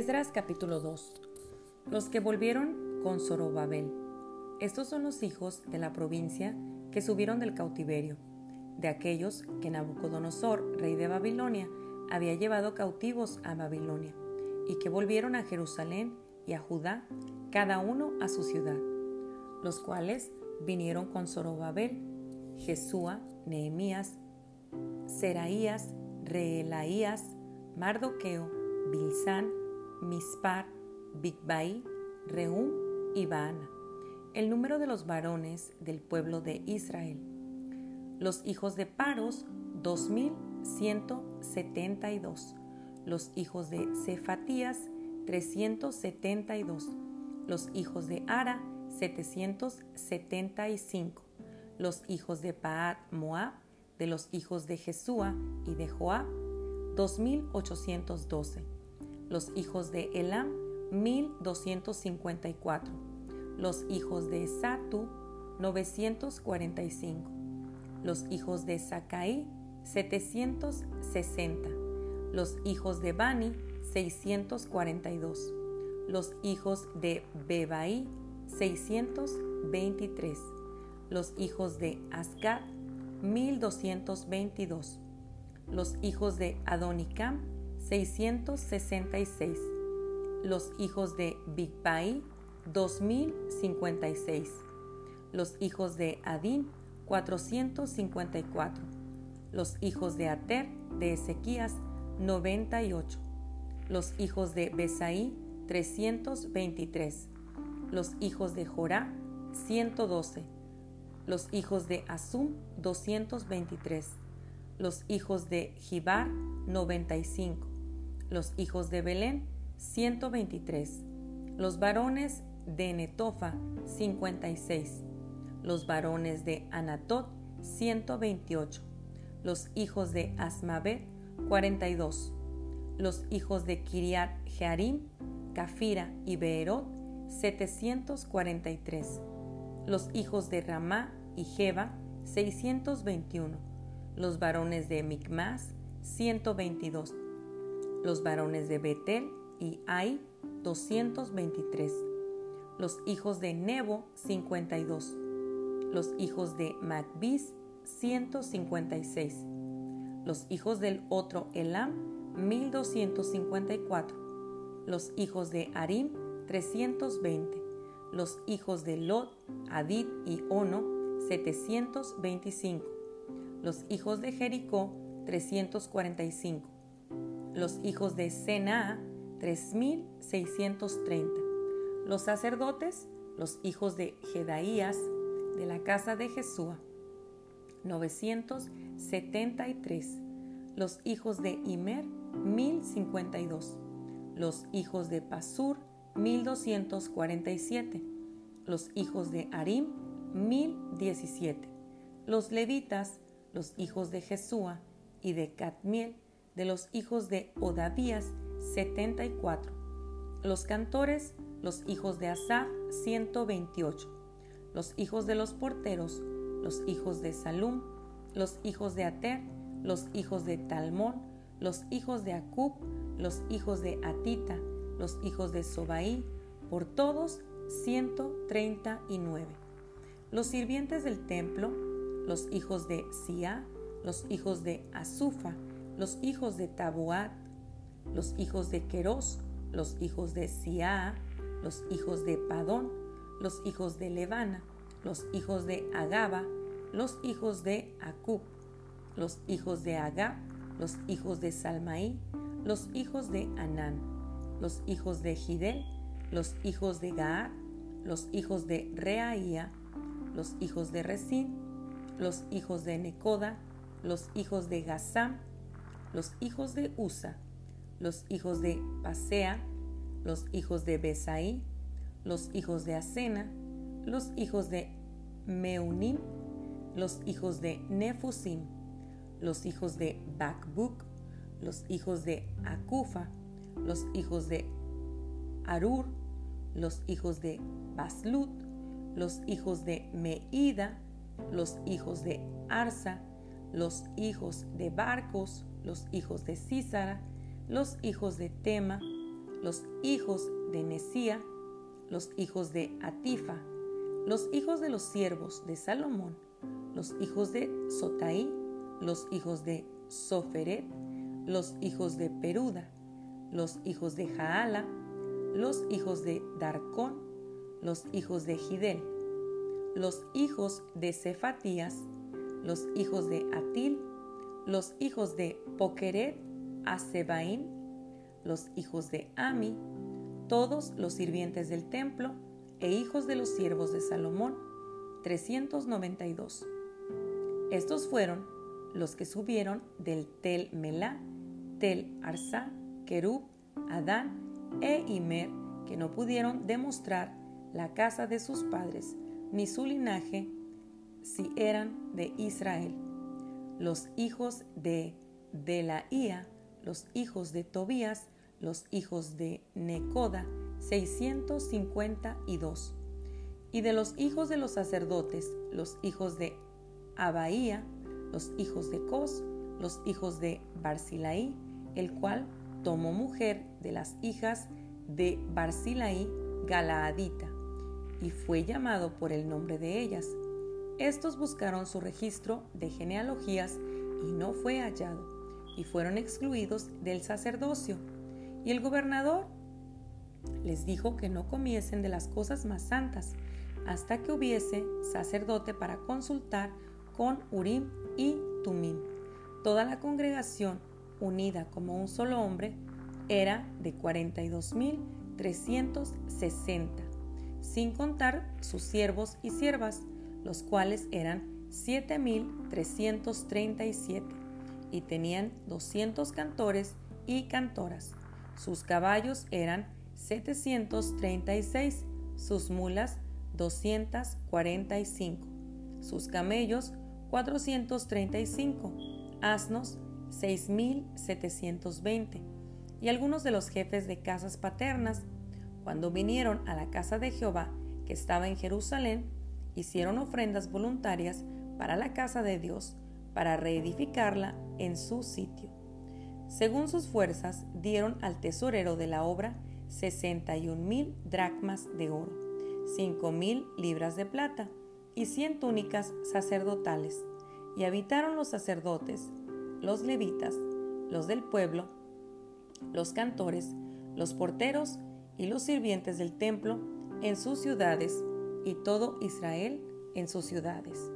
Esdras capítulo 2 Los que volvieron con Zorobabel. Estos son los hijos de la provincia que subieron del cautiverio, de aquellos que Nabucodonosor, rey de Babilonia, había llevado cautivos a Babilonia, y que volvieron a Jerusalén y a Judá, cada uno a su ciudad, los cuales vinieron con Zorobabel, Jesúa, Nehemías, Seraías, Reelaías, Mardoqueo, Bilsán, Mispar, Bigbai, Reum y Baana. El número de los varones del pueblo de Israel. Los hijos de Paros, 2172. Los hijos de Cefatías, 372. Los hijos de Ara, 775. Los hijos de Paat Moab, de los hijos de Jesúa y de Joab, 2812. Los hijos de Elam, 1254. Los hijos de Satu, 945. Los hijos de Sakai, 760. Los hijos de Bani, 642. Los hijos de Bebai, 623. Los hijos de Asgad, 1222. Los hijos de Adonicam, 666. Los hijos de Bigbai, 2056. Los hijos de Adin, 454. Los hijos de Ater, de Ezequías, 98. Los hijos de Besaí, 323. Los hijos de Jorá, 112. Los hijos de Asum, 223. Los hijos de Gibar, 95 los hijos de Belén, 123, los varones de Netofa, 56, los varones de Anatot, 128, los hijos de Asmabet, 42, los hijos de Kiriat Jearim, Cafira y Beerot, 743, los hijos de Ramá y Jeba, 621, los varones de Micmas, 122, los varones de Betel y Ai 223, los hijos de Nebo 52, los hijos de Macbis 156, los hijos del otro Elam 1254, los hijos de Arim 320, los hijos de Lot, Adid y Ono 725, los hijos de Jericó 345, los hijos de Sena, 3630. Los sacerdotes, los hijos de Jedaías, de la casa de Jesúa, 973. Los hijos de Imer, 1052. Los hijos de Pasur, 1247. Los hijos de Arim, 1017. Los levitas, los hijos de Jesúa y de Catmiel, de los hijos de Odavías, 74. Los cantores, los hijos de Asaf, 128. Los hijos de los porteros, los hijos de Salum, los hijos de Ater, los hijos de Talmón, los hijos de Acub, los hijos de Atita, los hijos de Sobaí, por todos 139. Los sirvientes del templo, los hijos de Sia, los hijos de Azufa, los hijos de Tabuat, los hijos de Queros, los hijos de Sia, los hijos de Padón, los hijos de Levana, los hijos de Agaba, los hijos de Acub, los hijos de Agab, los hijos de Salmaí, los hijos de Anán, los hijos de Gidel, los hijos de Gaar, los hijos de Reaía, los hijos de Resín, los hijos de Necoda, los hijos de Gazam, los hijos de Usa, los hijos de Pasea, los hijos de Besaí, los hijos de Asena, los hijos de Meunim, los hijos de Nefusim, los hijos de Bakbuk, los hijos de Akufa, los hijos de Arur, los hijos de Baslut, los hijos de Meida, los hijos de Arsa, los hijos de Barcos, los hijos de Císara, los hijos de Tema, los hijos de Nesía, los hijos de Atifa, los hijos de los siervos de Salomón, los hijos de Sotaí, los hijos de Soferet, los hijos de Peruda, los hijos de Jaala, los hijos de Darcón, los hijos de Gidel, los hijos de Cefatías, los hijos de Atil, los hijos de Poqueret, Asebaín, los hijos de Ami, todos los sirvientes del templo e hijos de los siervos de Salomón, 392. Estos fueron los que subieron del Tel Melá, Tel Arsá, Kerub, Adán e Imer, que no pudieron demostrar la casa de sus padres, ni su linaje, si eran de Israel. Los hijos de Delaía, los hijos de Tobías, los hijos de Necoda, 652. Y de los hijos de los sacerdotes, los hijos de Abaía, los hijos de Cos, los hijos de Barzilaí, el cual tomó mujer de las hijas de Barzilaí Galaadita, y fue llamado por el nombre de ellas. Estos buscaron su registro de genealogías y no fue hallado, y fueron excluidos del sacerdocio. Y el gobernador les dijo que no comiesen de las cosas más santas, hasta que hubiese sacerdote para consultar con Urim y Tumim. Toda la congregación, unida como un solo hombre, era de 42.360, sin contar sus siervos y siervas, los cuales eran 7.337, y tenían 200 cantores y cantoras. Sus caballos eran 736, sus mulas 245, sus camellos 435, asnos 6720, y algunos de los jefes de casas paternas, cuando vinieron a la casa de Jehová que estaba en Jerusalén, hicieron ofrendas voluntarias para la casa de Dios, para reedificarla en su sitio. Según sus fuerzas, dieron al tesorero de la obra 61 mil dracmas de oro, 5 mil libras de plata y 100 túnicas sacerdotales. Y habitaron los sacerdotes, los levitas, los del pueblo, los cantores, los porteros y los sirvientes del templo en sus ciudades y todo Israel en sus ciudades.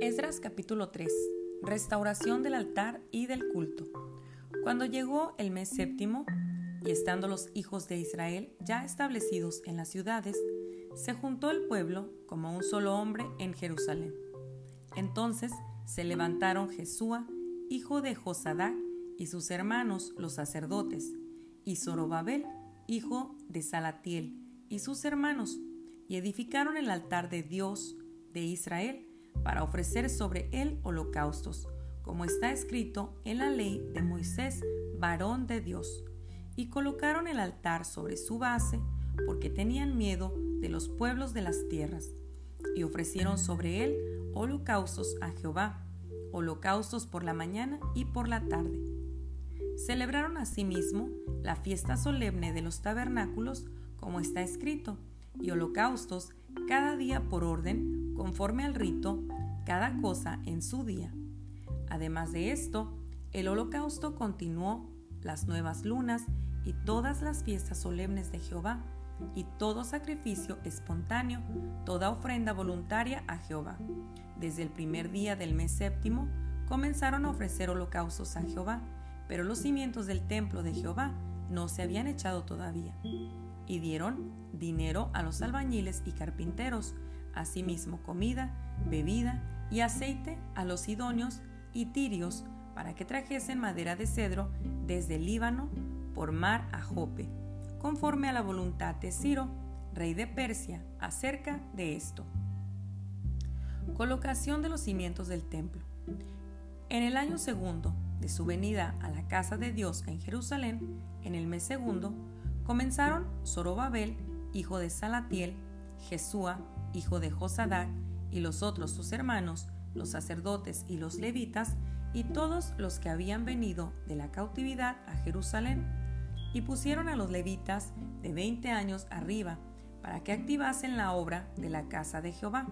Esdras capítulo 3. Restauración del altar y del culto. Cuando llegó el mes séptimo, y estando los hijos de Israel ya establecidos en las ciudades, se juntó el pueblo como un solo hombre en Jerusalén. Entonces se levantaron Jesúa, hijo de Josadac, y sus hermanos los sacerdotes, y Zorobabel, hijo de Salatiel, y sus hermanos, y edificaron el altar de Dios de Israel para ofrecer sobre él holocaustos, como está escrito en la ley de Moisés, varón de Dios. Y colocaron el altar sobre su base porque tenían miedo de los pueblos de las tierras, y ofrecieron sobre él holocaustos a Jehová, holocaustos por la mañana y por la tarde. Celebraron asimismo la fiesta solemne de los tabernáculos, como está escrito, y holocaustos cada día por orden, conforme al rito, cada cosa en su día. Además de esto, el holocausto continuó las nuevas lunas y todas las fiestas solemnes de Jehová, y todo sacrificio espontáneo, toda ofrenda voluntaria a Jehová. Desde el primer día del mes séptimo comenzaron a ofrecer holocaustos a Jehová, pero los cimientos del templo de Jehová no se habían echado todavía. Y dieron dinero a los albañiles y carpinteros, asimismo comida, bebida y aceite a los idóneos y tirios para que trajesen madera de cedro desde el Líbano por mar a Jope, conforme a la voluntad de Ciro, rey de Persia, acerca de esto. Colocación de los cimientos del templo. En el año segundo de su venida a la casa de Dios en Jerusalén, en el mes segundo, comenzaron Zorobabel, hijo de Salatiel, Jesúa, hijo de Josadac, y los otros sus hermanos, los sacerdotes y los levitas, y todos los que habían venido de la cautividad a Jerusalén, y pusieron a los levitas de veinte años arriba, para que activasen la obra de la casa de Jehová.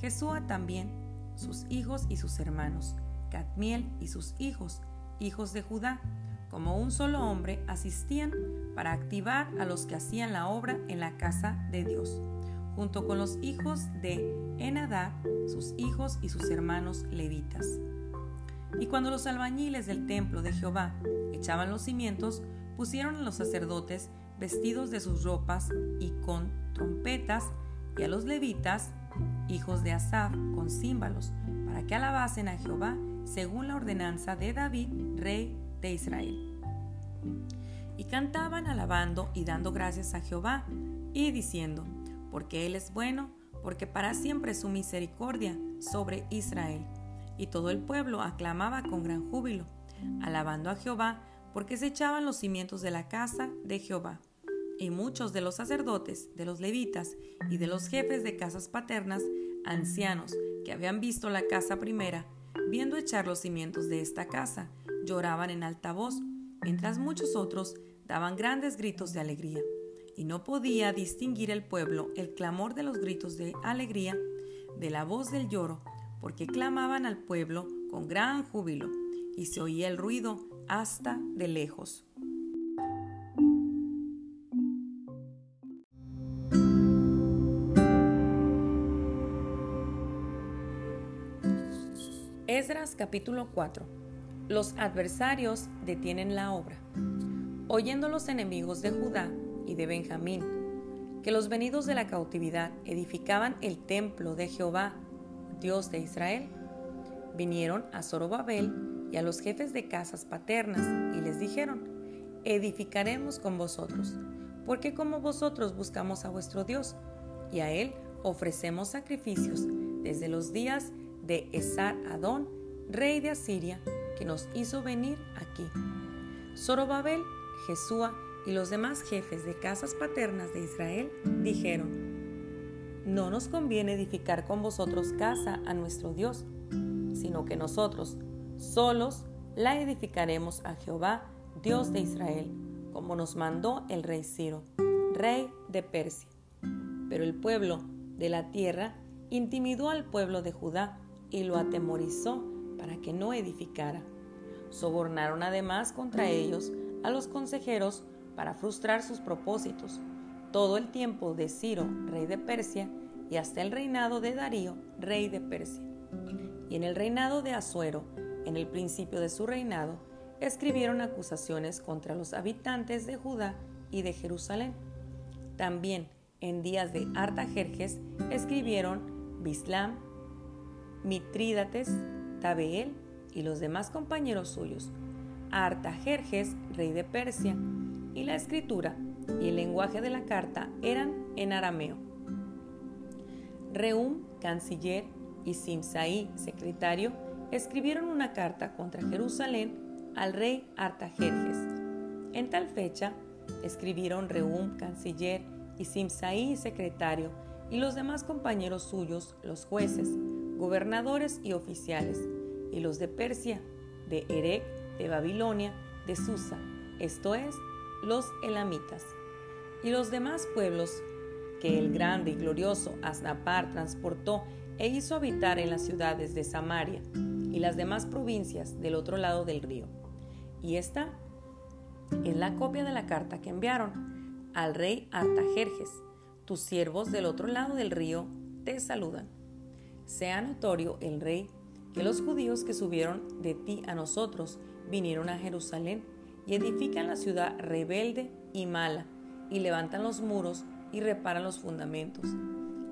Jesúa también, sus hijos y sus hermanos, Cadmiel y sus hijos, hijos de Judá, como un solo hombre, asistían para activar a los que hacían la obra en la casa de Dios, junto con los hijos de Enadad, sus hijos y sus hermanos levitas. Y cuando los albañiles del templo de Jehová echaban los cimientos, pusieron a los sacerdotes vestidos de sus ropas y con trompetas, y a los levitas, hijos de Asaf, con címbalos, para que alabasen a Jehová según la ordenanza de David, rey de Israel. Y cantaban alabando y dando gracias a Jehová, y diciendo, porque Él es bueno, porque para siempre es su misericordia sobre Israel. Y todo el pueblo aclamaba con gran júbilo, alabando a Jehová, porque se echaban los cimientos de la casa de Jehová. Y muchos de los sacerdotes, de los levitas y de los jefes de casas paternas, ancianos, que habían visto la casa primera, viendo echar los cimientos de esta casa, lloraban en alta voz, mientras muchos otros daban grandes gritos de alegría. Y no podía distinguir el pueblo el clamor de los gritos de alegría de la voz del lloro, porque clamaban al pueblo con gran júbilo, y se oía el ruido hasta de lejos. Capítulo 4 Los adversarios detienen la obra. Oyendo los enemigos de Judá y de Benjamín que los venidos de la cautividad edificaban el templo de Jehová, Dios de Israel, vinieron a Zorobabel y a los jefes de casas paternas y les dijeron, edificaremos con vosotros, porque como vosotros buscamos a vuestro Dios, y a Él ofrecemos sacrificios desde los días de Esar Adón, rey de Asiria, que nos hizo venir aquí. Zorobabel, Jesúa y los demás jefes de casas paternas de Israel dijeron, no nos conviene edificar con vosotros casa a nuestro Dios, sino que nosotros, Solos la edificaremos a Jehová, Dios de Israel, como nos mandó el rey Ciro, rey de Persia. Pero el pueblo de la tierra intimidó al pueblo de Judá y lo atemorizó para que no edificara. Sobornaron además contra ellos a los consejeros para frustrar sus propósitos. Todo el tiempo de Ciro, rey de Persia, y hasta el reinado de Darío, rey de Persia. Y en el reinado de Asuero, en el principio de su reinado, escribieron acusaciones contra los habitantes de Judá y de Jerusalén. También en días de Artajerjes escribieron Bislam, Mitrídates, Tabeel y los demás compañeros suyos. Artajerjes, rey de Persia, y la escritura y el lenguaje de la carta eran en arameo. Reum, canciller, y Simsaí, secretario, escribieron una carta contra Jerusalén al rey Artajerjes. En tal fecha, escribieron Reum, canciller, y Simsaí, secretario, y los demás compañeros suyos, los jueces, gobernadores y oficiales, y los de Persia, de Erec, de Babilonia, de Susa, esto es, los elamitas, y los demás pueblos que el grande y glorioso Asnapar transportó e hizo habitar en las ciudades de Samaria, y las demás provincias del otro lado del río. Y esta es la copia de la carta que enviaron al rey Artajerjes. Tus siervos del otro lado del río te saludan. Sea notorio el rey que los judíos que subieron de ti a nosotros vinieron a Jerusalén y edifican la ciudad rebelde y mala, y levantan los muros y reparan los fundamentos.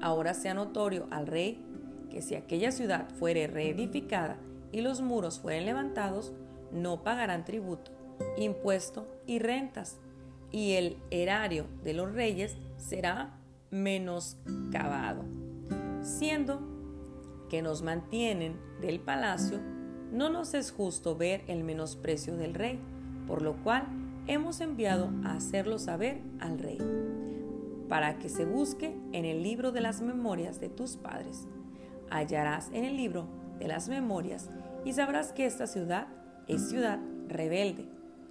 Ahora sea notorio al rey que si aquella ciudad fuere reedificada y los muros fueren levantados, no pagarán tributo, impuesto y rentas, y el erario de los reyes será menoscabado. Siendo que nos mantienen del palacio, no nos es justo ver el menosprecio del rey, por lo cual hemos enviado a hacerlo saber al rey, para que se busque en el libro de las memorias de tus padres. Hallarás en el libro de las memorias y sabrás que esta ciudad es ciudad rebelde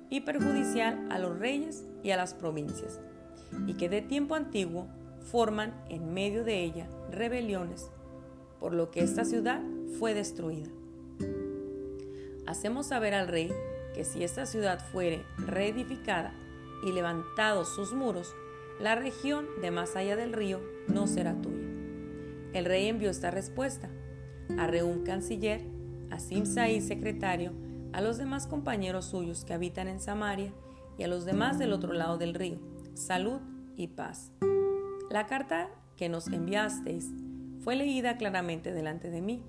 y perjudicial a los reyes y a las provincias, y que de tiempo antiguo forman en medio de ella rebeliones, por lo que esta ciudad fue destruida. Hacemos saber al rey que si esta ciudad fuere reedificada y levantados sus muros, la región de más allá del río no será tuya. El rey envió esta respuesta a Reún canciller, a Simsaí secretario, a los demás compañeros suyos que habitan en Samaria y a los demás del otro lado del río, salud y paz. La carta que nos enviasteis fue leída claramente delante de mí,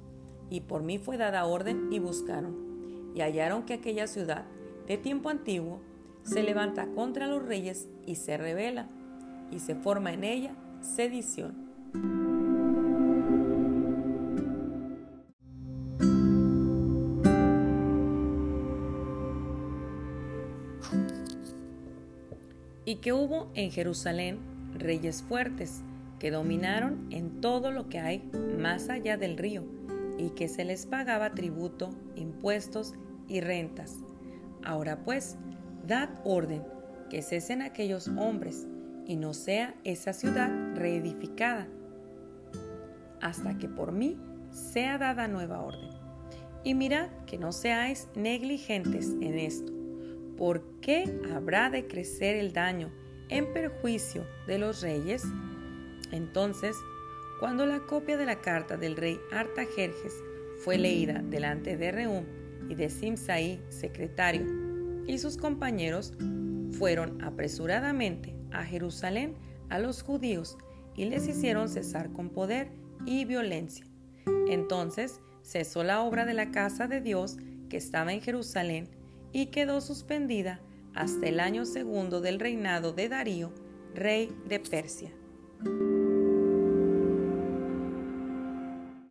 y por mí fue dada orden y buscaron y hallaron que aquella ciudad de tiempo antiguo se levanta contra los reyes y se revela, y se forma en ella sedición. Y que hubo en Jerusalén reyes fuertes que dominaron en todo lo que hay más allá del río y que se les pagaba tributo, impuestos y rentas. Ahora pues, dad orden que cesen aquellos hombres y no sea esa ciudad reedificada, hasta que por mí sea dada nueva orden. Y mirad que no seáis negligentes en esto, porque habrá de crecer el daño en perjuicio de los reyes. Entonces cuando la copia de la carta del rey Artajerjes fue leída delante de Reum y de Simsaí, secretario, y sus compañeros, fueron apresuradamente a Jerusalén a los judíos y les hicieron cesar con poder y violencia. Entonces cesó la obra de la casa de Dios que estaba en Jerusalén y quedó suspendida hasta el año segundo del reinado de Darío, rey de Persia.